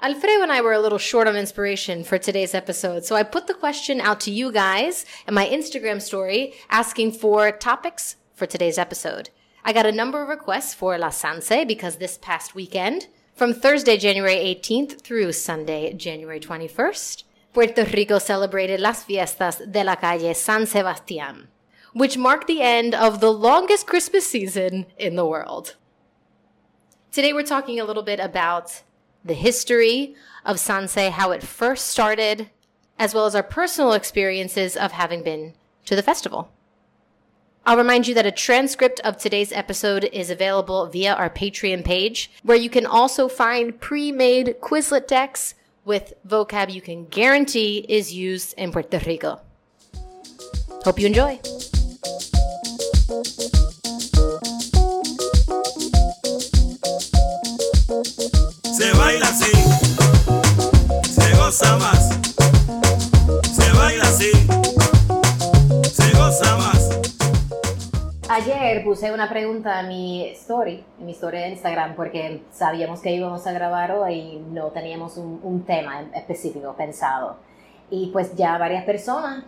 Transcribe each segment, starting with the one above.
Alfredo and I were a little short on inspiration for today's episode, so I put the question out to you guys in my Instagram story asking for topics for today's episode. I got a number of requests for La Sanse because this past weekend, from Thursday, January 18th through Sunday, January 21st, Puerto Rico celebrated Las Fiestas de la Calle San Sebastián, which marked the end of the longest Christmas season in the world. Today we're talking a little bit about the history of Sanse, how it first started, as well as our personal experiences of having been to the festival. I'll remind you that a transcript of today's episode is available via our Patreon page, where you can also find pre made Quizlet decks with vocab you can guarantee is used in Puerto Rico. Hope you enjoy. Se baila así, se goza más. Se baila así, se goza más. Ayer puse una pregunta en mi story, en mi story de Instagram, porque sabíamos que íbamos a grabar hoy y no teníamos un, un tema específico pensado. Y pues ya varias personas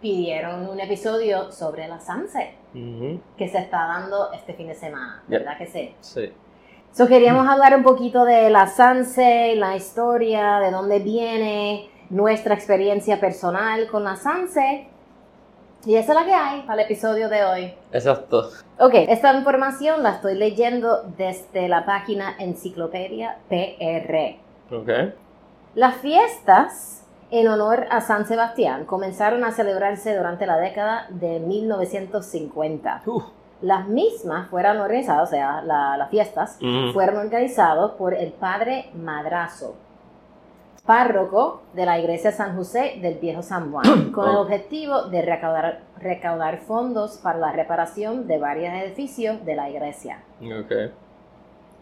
pidieron un episodio sobre la Sanse, que se está dando este fin de semana, Yep. ¿verdad que sí? Sí. So, queríamos hablar un poquito de la Sanse, la historia, de dónde viene, nuestra experiencia personal con la Sanse. Y esa es la que hay para el episodio de hoy. Exacto. Ok, esta información la estoy leyendo desde la página Enciclopedia PR. Ok. Las fiestas en honor a San Sebastián comenzaron a celebrarse durante la década de 1950. Uh. Las mismas fueron organizadas, o sea, la- las fiestas, fueron organizados por el padre Madrazo, párroco de la iglesia San José del Viejo San Juan, con el objetivo de recaudar, recaudar fondos para la reparación de varios edificios de la iglesia. Ok.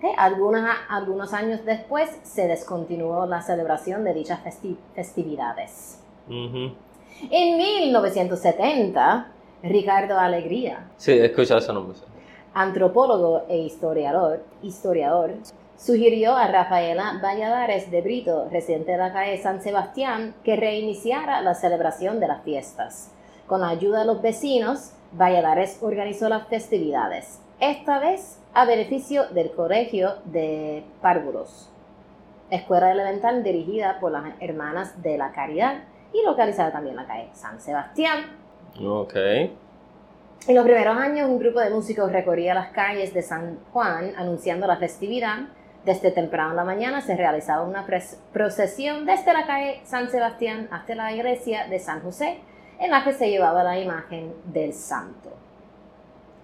Ok, Algunos, algunos años después se descontinuó la celebración de dichas festi- festividades. En 1970, Ricardo Alegría, Sí, escucha eso no puse. antropólogo e historiador, historiador, sugirió a Rafaela Valladares de Brito, residente de la calle San Sebastián, que reiniciara la celebración de las fiestas. Con la ayuda de los vecinos, Valladares organizó las festividades, esta vez a beneficio del Colegio de Párvulos, escuela elemental dirigida por las Hermanas de la Caridad y localizada también en la calle San Sebastián. Ok. En los primeros años, un grupo de músicos recorría las calles de San Juan anunciando la festividad. Desde temprano en la mañana se realizaba una procesión desde la calle San Sebastián hasta la iglesia de San José, en la que se llevaba la imagen del santo.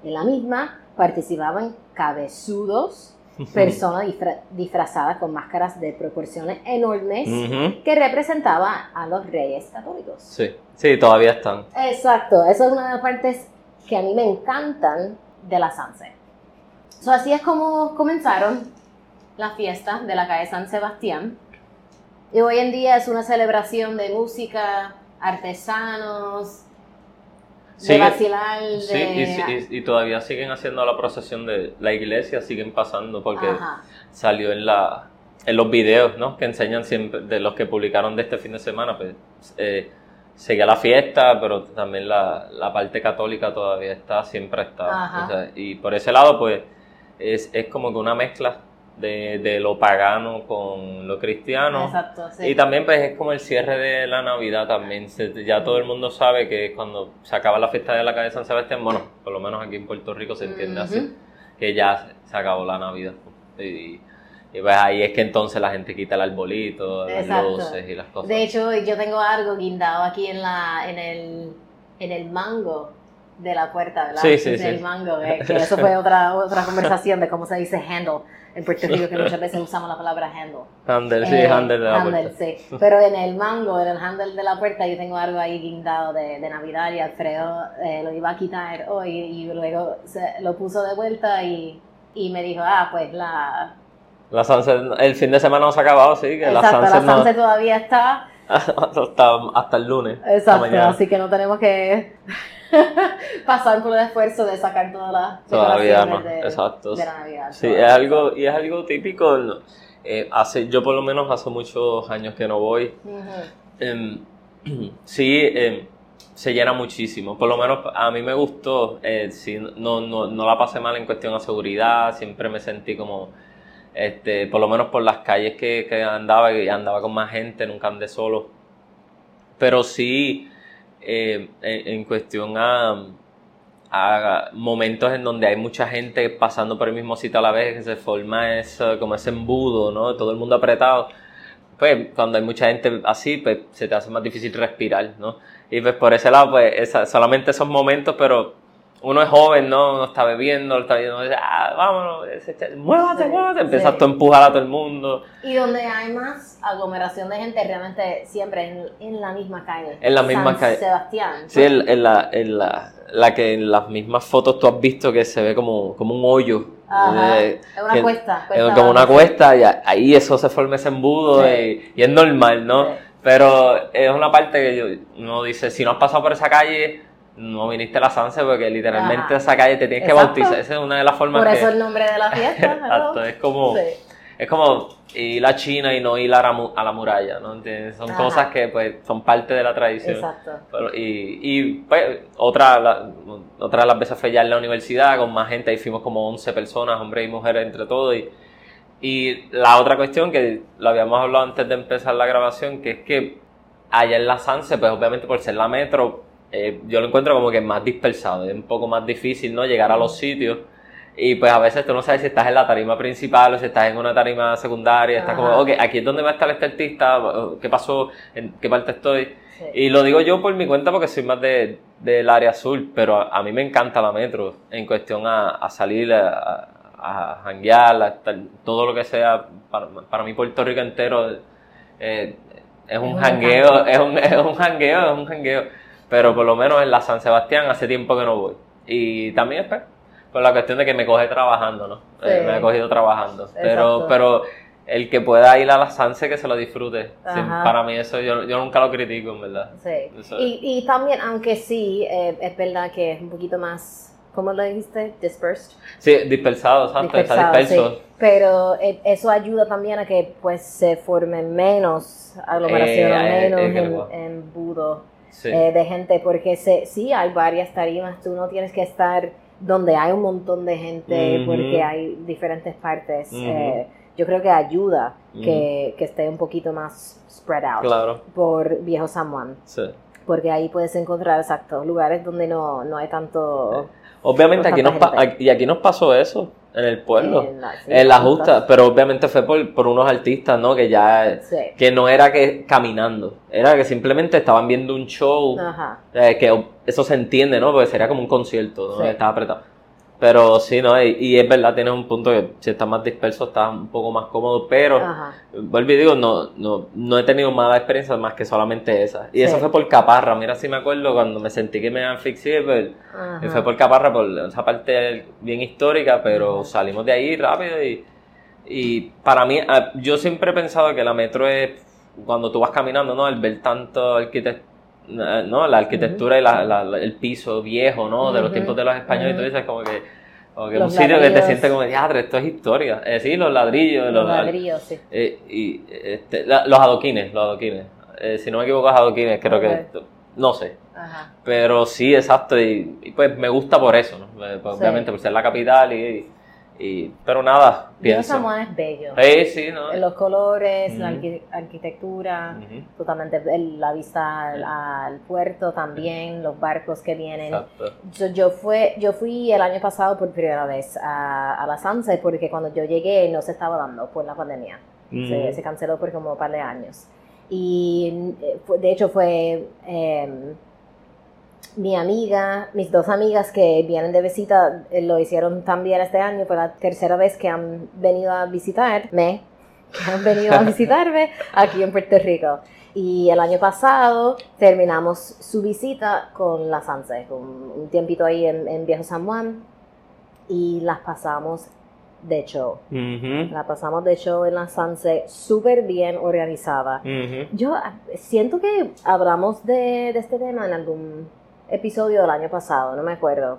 En la misma participaban cabezudos, personas disfra- disfrazadas con máscaras de proporciones enormes Ujú. que representaban a los reyes católicos. Sí. Sí, todavía están. Exacto, eso es una de las partes que a mí me encantan de la Sanse. So, así es como comenzaron las fiestas de la calle San Sebastián. Y hoy en día es una celebración de música, artesanos, de vacilar, de... Sí, y, sí- y- y todavía siguen haciendo la procesión de la iglesia, siguen pasando porque Ajá. salió en la en los videos, ¿no? Que enseñan siempre de los que publicaron de este fin de semana, pues eh, seguía la fiesta, pero también la, la parte católica todavía está, siempre está. Ajá. O sea, y por ese lado, pues es, es como que una mezcla de, de lo pagano con lo cristiano. Exacto, sí. Y también pues es como el cierre de la Navidad también. Se- ya todo el mundo sabe que cuando se acaba la fiesta de la calle San Sebastián, bueno, por lo menos aquí en Puerto Rico se entiende así, que ya se, acabó la Navidad. Y, y pues ahí es que entonces la gente quita el arbolito, las Exacto. luces y las cosas. De hecho, yo tengo algo guindado aquí en la en el en el mango de la puerta, ¿verdad? Sí, sí, Del sí. mango, eh, que eso fue otra otra conversación de cómo se dice handle en Puerto Rico, que muchas veces usamos la palabra handle. handle, sí, Eh, handle de la handle, puerta. sí. Pero en el mango, en el handle de la puerta, yo tengo algo ahí guindado de, de Navidad y Alfredo eh, lo iba a quitar hoy y luego se, lo puso de vuelta y, y me dijo, ah, pues la... La sunset- el fin de semana no se ha acabado, sí, que Exacto, la la sunset no- sunset todavía está. hasta, hasta el lunes. Exacto, así que no tenemos que pasar por el esfuerzo de sacar todas las Todavía no, de, exacto. de la Navidad. Sí, es algo, y es algo típico. Eh, hace, yo por lo menos hace muchos años que no voy. Em, sí, em, se llena muchísimo. Por lo menos a mí me gustó. Eh, sí, no, no, no la pasé mal en cuestión de seguridad. Siempre me sentí como, este, por lo menos por las calles que, que andaba, y andaba con más gente, nunca andé solo. Pero sí, eh, en, cuestión a, momentos en donde hay mucha gente pasando por el mismo sitio a la vez, que se forma eso, como ese embudo, ¿no? Todo el mundo apretado. Pues cuando hay mucha gente así, pues se te hace más difícil respirar, ¿no? Y pues por ese lado, pues esa- solamente esos momentos, pero uno es joven, ¿no? Uno está bebiendo, está viendo, ah, vámonos, muévate, Sí, muévate. Empiezas sí. tú a empujar a todo el mundo. Y donde hay más aglomeración de gente, realmente siempre en, en la misma calle. En la misma San calle. Sebastián. Sí, en, en la, en la, la que en las mismas fotos tú has visto que se ve como, como un hoyo. Ajá. Es una que- cuesta. Es cuesta como una cuesta y ahí eso se forma ese embudo Sí. y, y es normal, ¿no? Pero es una parte que yo, uno dice, si no has pasado por esa calle, no viniste a la Sanse porque literalmente Ajá. esa calle te tienes que bautizar. Esa es una de las formas Por que... eso el nombre de la fiesta. Exacto, es como, Sí. es como ir a China y no ir a la, mu- a la muralla, ¿no? ¿Entiendes? Son Ajá. cosas que pues son parte de la tradición. Exacto. Pero- y y pues, otra, la- otra de las veces fue ya en la universidad con más gente, ahí fuimos como 11 personas, hombres y mujeres entre todos. Y, y la otra cuestión que lo habíamos hablado antes de empezar la grabación, que es que allá en la Sanse, pues obviamente por ser la metro, eh, yo lo encuentro como que más dispersado, es un poco más difícil, ¿no? Llegar a los sitios. Y pues a veces tú no sabes si estás en la tarima principal o si estás en una tarima secundaria. Estás como, ok, aquí es donde va a estar este artista, ¿qué pasó? ¿En qué parte estoy? Sí. Y lo digo yo por mi cuenta porque soy más de, del área azul, pero a, a mí me encanta la metro en cuestión a, a salir, a, a, janguear, a estar- todo lo que sea. Para, para mí Puerto Rico entero eh, es un jangueo, es un, es un jangueo, es un jangueo. Pero por lo menos en la San Sebastián hace tiempo que no voy. Y también es pues, por la cuestión de que me coge trabajando, ¿no? Eh, me he cogido trabajando. Pero, Exacto. pero el que pueda ir a la Sanse que se lo disfrute. Sí, para mí eso yo, yo nunca lo critico, en verdad. Sí. Y, y también, aunque sí, eh, es verdad que es un poquito más, ¿cómo lo dijiste? Dispersed. Sí, dispersado, exacto, está disperso. sí. Pero eh, eso ayuda también a que pues se formen menos eh, menos eh, Sí. eh, de gente, porque se, sí hay varias tarimas, tú no tienes que estar donde hay un montón de gente, porque hay diferentes partes. Eh, yo creo que ayuda que, que esté un poquito más spread out Claro, por Viejo San Juan. sí. Porque ahí puedes encontrar exactos lugares donde no, no hay tanto... Obviamente aquí nos, y aquí nos pasó eso en el pueblo. en la, En la justa, pero obviamente fue por, por unos artistas, ¿no? Que ya, Sí. que no era que caminando, era que simplemente estaban viendo un show, Ajá. eh, que eso se entiende, ¿no? Porque sería como un concierto, ¿no? Sí. Estaba apretado. Pero sí, ¿no? Y, y es verdad, tienes un punto que si estás más disperso estás un poco más cómodo, pero Ajá. vuelvo y digo, no, no, no he tenido mala experiencia más que solamente esa. Y eso Sí. fue por Caparra, mira si me acuerdo cuando me sentí que me asfixié, pues, fue por Caparra, por esa parte bien histórica, pero salimos de ahí rápido y, y para mí, ah, yo siempre he pensado que la metro es cuando tú vas caminando, ¿no? El ver tanto arquitect- eh, ¿no? La arquitectura y la- la- la- el piso viejo, ¿no? De los tiempos de los españoles y todo eso, es como que, como que un Los sitio que te sientes como, diadre, esto es historia. Eh, sí, los ladrillos, Los los, ladrillos, sí. eh, y este, los adoquines, los adoquines. Eh, si no me equivoco, es adoquines, creo que. No sé. Ajá. Pero sí, exacto. Y, y pues me gusta por eso, ¿no? Eh, pues, Sí. Obviamente por ser la capital y. y- pero nada, pienso. San Juan es bello. Sí, sí, ¿no? Los colores, la Ujú. arqui- arquitectura, Ujú, totalmente el- la vista al, al puerto también, los barcos que vienen. Exacto. Yo, yo, fue, yo fui el año pasado por primera vez a, a la Sanse porque cuando yo llegué no se estaba dando por la pandemia. Se, Ujú. se canceló por como un par de años. Y eh, de hecho fue em, mi amiga, mis dos amigas que vienen de visita, eh, lo hicieron también este año, fue la tercera vez que han venido a visitarme, que han venido a visitarme aquí en Puerto Rico. Y el año pasado terminamos su visita con la Sanse, con un tiempito ahí en, en Viejo San Juan, y las pasamos de show. Ujú, La pasamos de show en la Sanse súper bien organizada. Yo siento que hablamos de, de este tema en algún episodio del año pasado, no me acuerdo.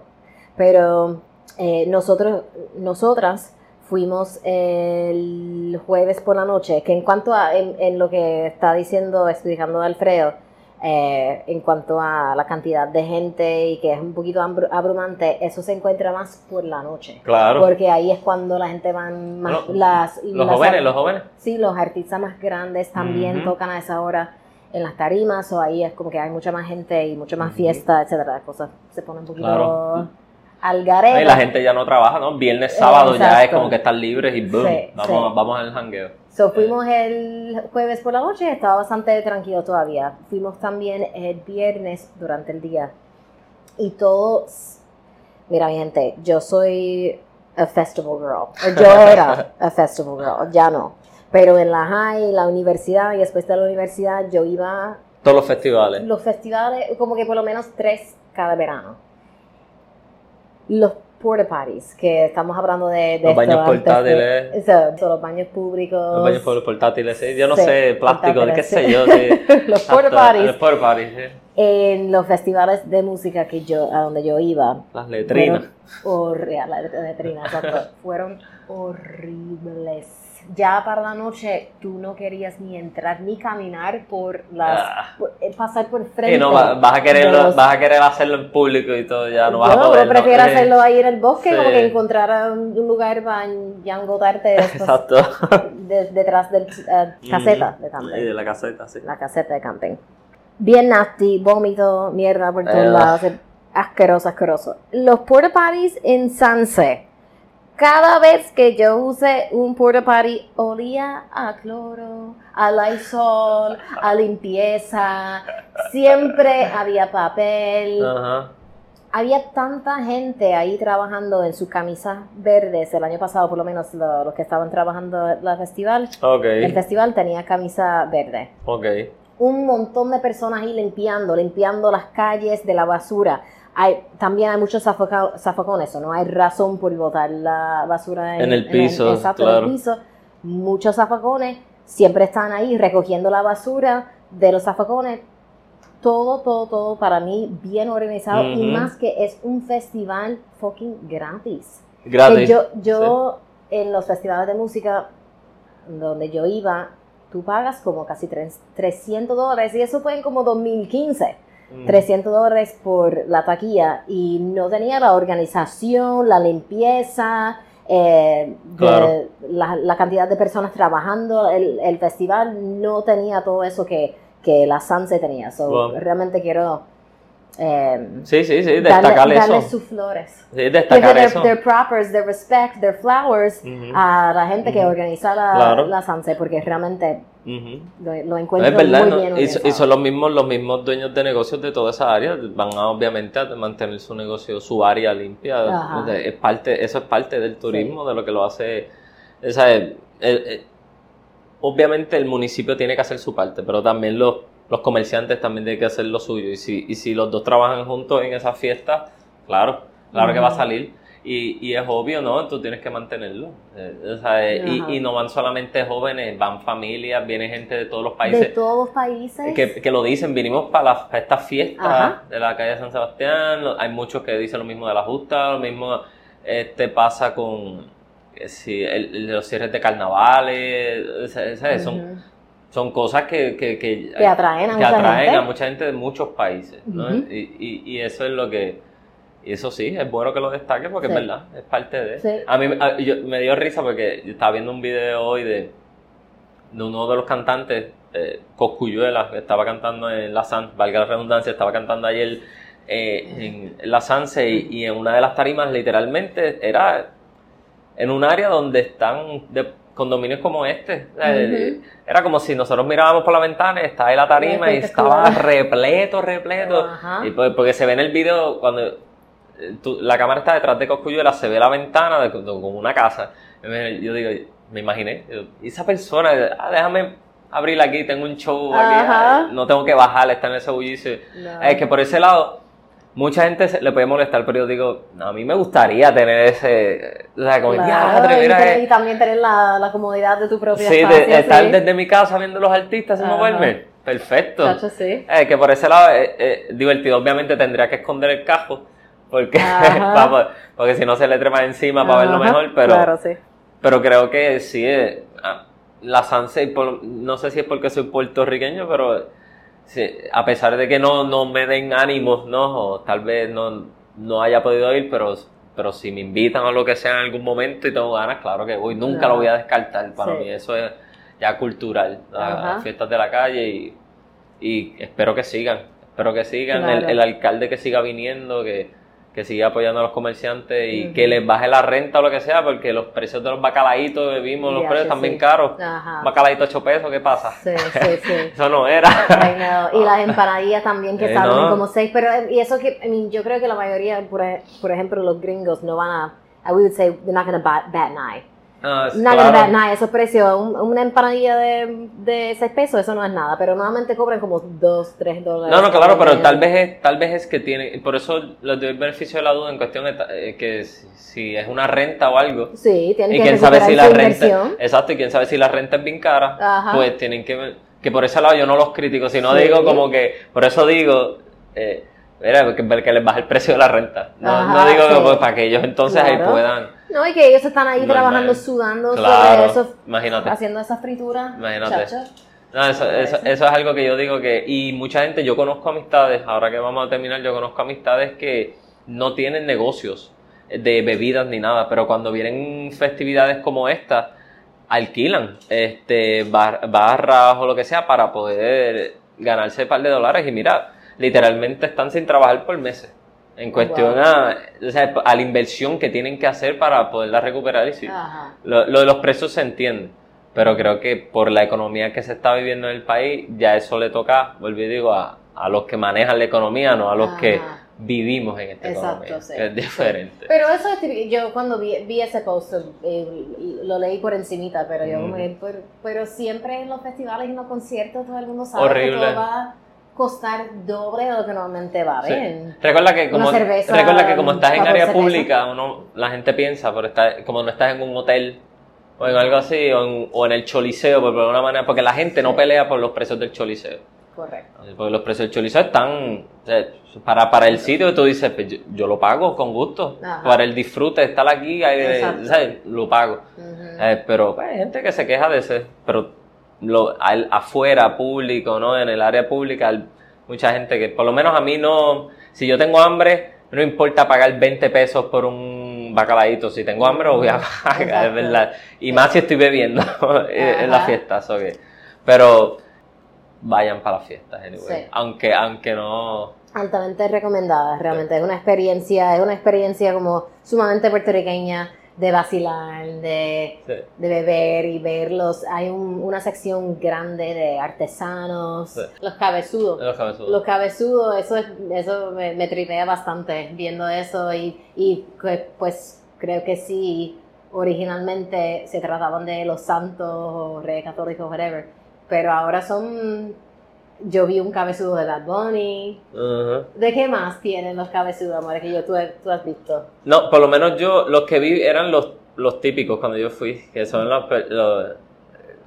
Pero eh, nosotros, nosotras Fuimos el jueves por la noche, que en cuanto a en, en lo que está diciendo, explicando Alfredo, eh, en cuanto a la cantidad de gente y que es un poquito abru- abrumante, eso se encuentra más por la noche. Claro. Porque ahí es cuando la gente van más... Las, Los las- jóvenes, los jóvenes. Sí, los artistas más grandes también tocan a esa hora en las tarimas, o ahí es como que hay mucha más gente y mucha más fiesta, etcétera. Las cosas se ponen un poquito Claro. al garete. Y la gente ya no trabaja, ¿no? Viernes, sábado ya es como que están libres y boom, Sí, vamos, sí. vamos al jangueo. So, fuimos el jueves por la noche, estaba bastante tranquilo todavía. Fuimos también el viernes durante el día. Y todos, mira mi gente, yo soy a festival girl. Yo era a festival girl, ya no. Pero en la high, la universidad y después de la universidad yo iba Todos los festivales. los festivales, como que por lo menos tres cada verano. Los porta potties, que estamos hablando de... de Los baños de- portátiles. Son los baños públicos. Los baños por- portátiles, sí. Yo no Sí, sé, plástico, qué sé yo. Los porta potties. Los porta potties. En los festivales de música que yo, a donde yo iba, Las letrinas. fueron horri- la letrina, exacto, fueron horribles. Ya para la noche tú no querías ni entrar ni caminar por las Ah. por- eh, pasar por frente. Y no, va- vas, a los- vas a querer hacerlo en público y todo, ya no vas a poder. yo prefiero ¿no? Hacerlo ahí en el bosque, Sí. como que encontrar un, un lugar para ya engotarte después, Exacto. de- detrás del eh, caseta de camping. de la caseta, sí. La caseta de camping. Bien nasty, vómito, mierda por todos Eh. lados. Asqueroso, asqueroso. Los porta potties en Sanse. Cada vez que yo usé un porta potty olía a cloro, a Lysol, a limpieza. Siempre había papel. Ajá. Había tanta gente ahí trabajando en sus camisas verdes. El año pasado, por lo menos, lo- los que estaban trabajando en el festival. Ok. El festival tenía camisa verde un montón de personas ahí limpiando, limpiando las calles de la basura. Hay, también hay muchos zafoca- zafacones, o no hay razón por botar la basura en, En el piso, exacto, en claro. el piso. Muchos zafacones siempre están ahí recogiendo la basura de los zafacones. Todo, todo, todo para mí bien organizado y Ujú. más que es un festival fucking gratis. Que Gratis. yo, yo en los festivales de música donde yo iba, tú pagas como casi tres- 300 dólares y eso fue en como 2015. Mm. 300 dólares por la taquilla y no tenía la organización, la limpieza, eh, de la, la cantidad de personas trabajando. El, el festival no tenía todo eso que, que la Sanse tenía. So, Wow. Realmente quiero eh, Sí, sí, sí, darle, destacar darle eso. sus flores. Sí, destacar their, eso. their propers, their respect, their flowers Ujú. a la gente que Ujú. organiza la, Claro. la Sanse porque realmente Lo, lo No, es verdad, muy ¿no? bien y, son los mismos, los mismos dueños de negocios de toda esa área, van a obviamente a mantener su negocio, su área limpia. Ajá. Es parte, eso es parte del turismo, de lo que lo hace. el- el- obviamente el municipio tiene que hacer su parte, pero también los, los comerciantes también tienen que hacer lo suyo. Y si, y si los dos trabajan juntos en esa fiesta, claro, claro que va a salir. Y, y es obvio, ¿no? Tú tienes que mantenerlo. Eh, o sea, eh, y, y no van solamente jóvenes, van familias, viene gente de todos los de países todos los países. que, que lo dicen, vinimos para, las- para estas fiestas Ajá. de la calle de San Sebastián, hay muchos que dicen lo mismo de la justa, lo mismo este pasa con eh, sí, el- los cierres de carnavales, son, son cosas que, que, que, Que atraen a que mucha atraen gente. a mucha gente de muchos países, ¿no? Y, y, y eso es lo que, y eso sí, es bueno que lo destaque porque Sí. es verdad, es parte de... Sí. A mí a- yo- me dio risa porque yo estaba viendo un video hoy de, de uno de los cantantes, eh, Coscuyuela, que estaba cantando en la Sans, valga la redundancia, estaba cantando ayer eh, en la Sanse y, y en una de las tarimas literalmente era en un área donde están de condominios como este. Ujú. Era como si nosotros mirábamos por la ventana, estaba ahí la tarima y estaba repleto, repleto. Ajá. Y pues, porque se ve en el video cuando eh, tú- la cámara está detrás de Coscuyuela, se ve la ventana de, de- como una casa. Yo digo, me imaginé, yo, esa persona, ah, déjame abrir aquí, tengo un show aquí, ah, no tengo que bajar, está en ese bullicio. No. Es que por ese lado, mucha gente se- le puede molestar, pero yo digo, no, a mí me gustaría tener ese, o sea, como, Claro, "Diatre, y, mira, tener- eh". y también tener la, la comodidad de tu propio Sí, espacio. de, estar sí. desde mi casa viendo los artistas sin moverme. Perfecto. Chacho, sí. Eh, que por ese lado es eh, divertido. Obviamente tendría que esconder el cajo. Porque, porque si no se le trepa encima para verlo mejor. Pero, Claro, sí. Pero creo que sí, eh, ah, la por- no sé si es porque soy puertorriqueño, pero sí, a pesar de que no, no me den ánimos, ¿no? O tal vez no, no haya podido ir, pero, pero si me invitan o lo que sea en algún momento y tengo ganas, claro que voy. Nunca Ajá. lo voy a descartar. Para Sí. mí eso es ya cultural. Las fiestas de la calle y, y espero que sigan. Espero que sigan. El, el alcalde que siga viniendo, que, que siga apoyando a los comerciantes y que les baje la renta o lo que sea, porque los precios de los bacalaitos vimos, los precios sí, están bien caros. Ajá. Bacalaito 8 pesos, ¿qué pasa? Sí, sí, sí. Eso no era. Y las empanadillas también que Eh, salen no. como seis, pero eh, y eso que, I mean, yo creo que la mayoría, por, por ejemplo, los gringos no van a, I would say, they're not gonna bat, bat an eye. Ah, es Not claro. eye, esos precios, un- una empanadilla de, de seis pesos, eso no es nada, pero normalmente cobran como dos, tres dólares. No, no, claro, pero tal vez es, tal vez es que tiene, por eso les doy el beneficio de la duda en cuestión de eh, que si, es una renta o algo, Sí, tienen y que quién sabe si la renta, inversión. exacto, y quién sabe si la renta es bien cara, Ajá. pues tienen que, que por ese lado yo no los critico, sino Sí. digo como que, por eso digo, eh, mira, que, que les baje el precio de la renta, no, Ajá, no digo que, sí. pues, para que ellos entonces ahí Claro. puedan, No, y que ellos están ahí Normal. trabajando, sudando Claro, sobre eso, imagínate. haciendo esa fritura. Imagínate. chacho. No, eso, eso, eso es algo que yo digo que, y mucha gente, yo conozco amistades, ahora que vamos a terminar, yo conozco amistades que no tienen negocios de bebidas ni nada, pero cuando vienen festividades como esta, alquilan este bar- barras o lo que sea para poder ganarse un par de dólares y mira, literalmente están sin trabajar por meses. En cuestión Wow. a, o sea, a la inversión que tienen que hacer para poderla recuperar y sí, Ajá. lo, lo de los precios se entiende, pero creo que por la economía que se está viviendo en el país, ya eso le toca, vuelvo y digo, a, a los que manejan la economía, no a los que vivimos en esta Exacto, economía. sí. Es diferente. Pero eso es yo cuando vi, vi ese post eh, lo leí por encimita, pero yo que, pero, pero siempre en los festivales y en los conciertos todo el mundo sabe Horrible. que todo va costar doble de lo que normalmente va a Sí. ver. Recuerda que como, Una cerveza, recuerda que como estás en área pública, uno, la gente piensa, pero está, como no estás en un hotel o en algo así, o en, o en el choliseo, por alguna manera, porque la gente no pelea por los precios del choliseo. Correcto. Porque los precios del chorizo están o sea, para, para el sitio tú dices, pues yo, yo lo pago con gusto. Ajá. Para el disfrute estar aquí. ¿sabes? lo pago. Eh, pero pues, hay gente que se queja de ese, pero lo, al- afuera, público, ¿no? En el área pública, mucha gente que, por lo menos a mí no, si yo tengo hambre, no importa pagar 20 pesos por un bacalaíto, si tengo hambre lo voy a pagar, es verdad. Y más si estoy bebiendo en la fiesta, so que- pero vayan para las fiestas, anyway. Sí. Aunque, aunque no, Altamente recomendada, realmente. Es una experiencia, es una experiencia como sumamente puertorriqueña de vacilar, de, sí, de beber y verlos. Hay un- una sección grande de artesanos, Sí. los cabezudos. los cabezudos. Los cabezudos, eso, es, eso me, me tripea bastante viendo eso y, y pues creo que sí, originalmente se trataban de los santos o reyes católicos, whatever, pero ahora son, yo vi un cabezudo de Bad Bunny. ¿de qué más tienen los cabezudos, amor, que yo, tú, tú has visto? No, por lo menos yo, los que vi eran los, los típicos cuando yo fui, que son los, los-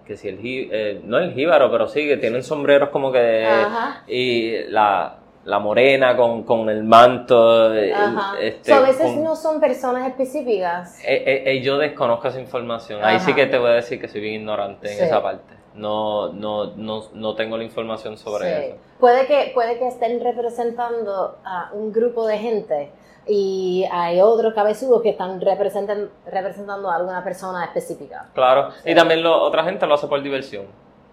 que si el eh, no el jíbaro, pero sí, que tienen sombreros como que, Ajá. y la, la morena con, con el manto, eh, Ajá. este, a veces con- no son personas específicas. Eh, eh, eh, yo desconozco esa información, ahí sí que te voy a decir que soy bien ignorante Sí. en esa parte, no, no, no, no tengo la información sobre Sí. eso. Puede que, puede que estén representando a un grupo de gente y hay otros cabezudos que están representan, representando a alguna persona específica. Claro, Sí. y también lo- otra gente lo hace por diversión.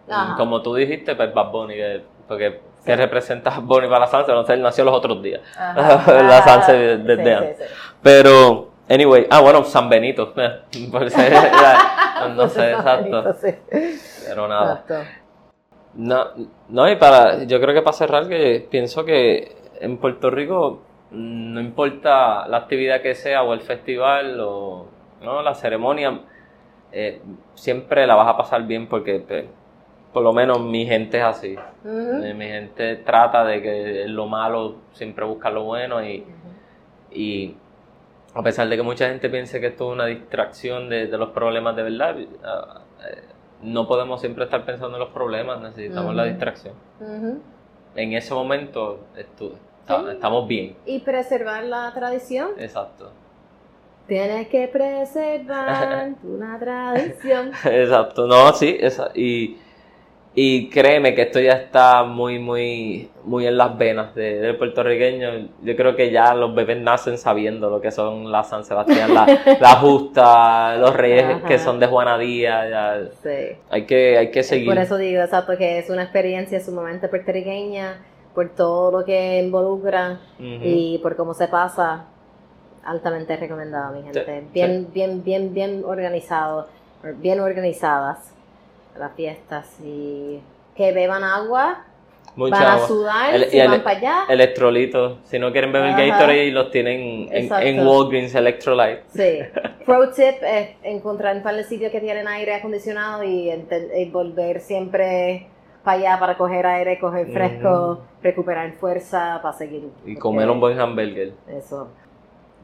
Ajá. Como tú dijiste, pues Bad Bunny, que- porque ¿qué representa Bunny para la salsa? No sé, él nació los otros días. la salsa de- desde antes. Pero, anyway, ah, bueno, San Benito. por ser la- no sé, exacto. Pero nada. Exacto. No, no, y para, yo creo que para cerrar, que pienso que en Puerto Rico no importa la actividad que sea o el festival o ¿no? la ceremonia, eh, siempre la vas a pasar bien porque pues, por lo menos mi gente es así. Eh, Mi gente trata de que lo malo siempre busca lo bueno y, y a pesar de que mucha gente piense que esto es una distracción de, de los problemas de verdad, eh, no podemos siempre estar pensando en los problemas, necesitamos la distracción. En ese momento estu- está- Sí. estamos bien, Y preservar la tradición. exacto. Tienes que preservar una tradición. Exacto, no, sí, esa, y, y créeme que esto ya está muy, muy, muy en las venas de- del puertorriqueño. Yo creo que ya los bebés nacen sabiendo lo que son la San Sebastián, la, la Justa, los reyes Ajá. que son de Juana Díaz, ya, Sí. hay que, hay que seguir. Por eso digo, exacto, que es una experiencia sumamente puertorriqueña, por todo lo que involucra y por cómo se pasa. Altamente recomendado, mi gente. Sí, bien, bien, bien, bien organizado, bien organizadas las fiestas y que beban agua, Mucha van a agua. sudar, El- y el- van para allá. Electrolitos, si no quieren beber Ajá. Gatorade, los tienen en, Walgreens Electrolyte. Sí. Pro tip es encontrar un par de sitios que tienen aire acondicionado y, volver siempre para allá para coger aire, coger fresco, recuperar fuerza para seguir. Y porque comer un buen hamburger. Eso.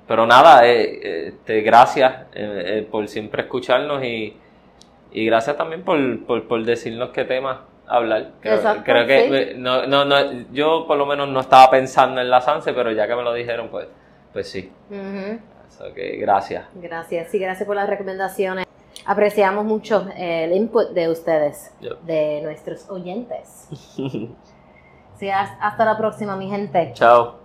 Pero nada, eh, eh, este, gracias eh, eh, por siempre escucharnos y, y gracias también por, por, por decirnos qué temas hablar. Creo, Exacto, creo que sí. eh, no, no, no, yo por lo menos no estaba pensando en la Sanse, pero ya que me lo dijeron, pues, pues sí. Así que gracias. Gracias, sí, gracias por las recomendaciones. Apreciamos mucho eh, el input de ustedes, de nuestros oyentes. Sí, has- hasta la próxima, mi gente. Chao.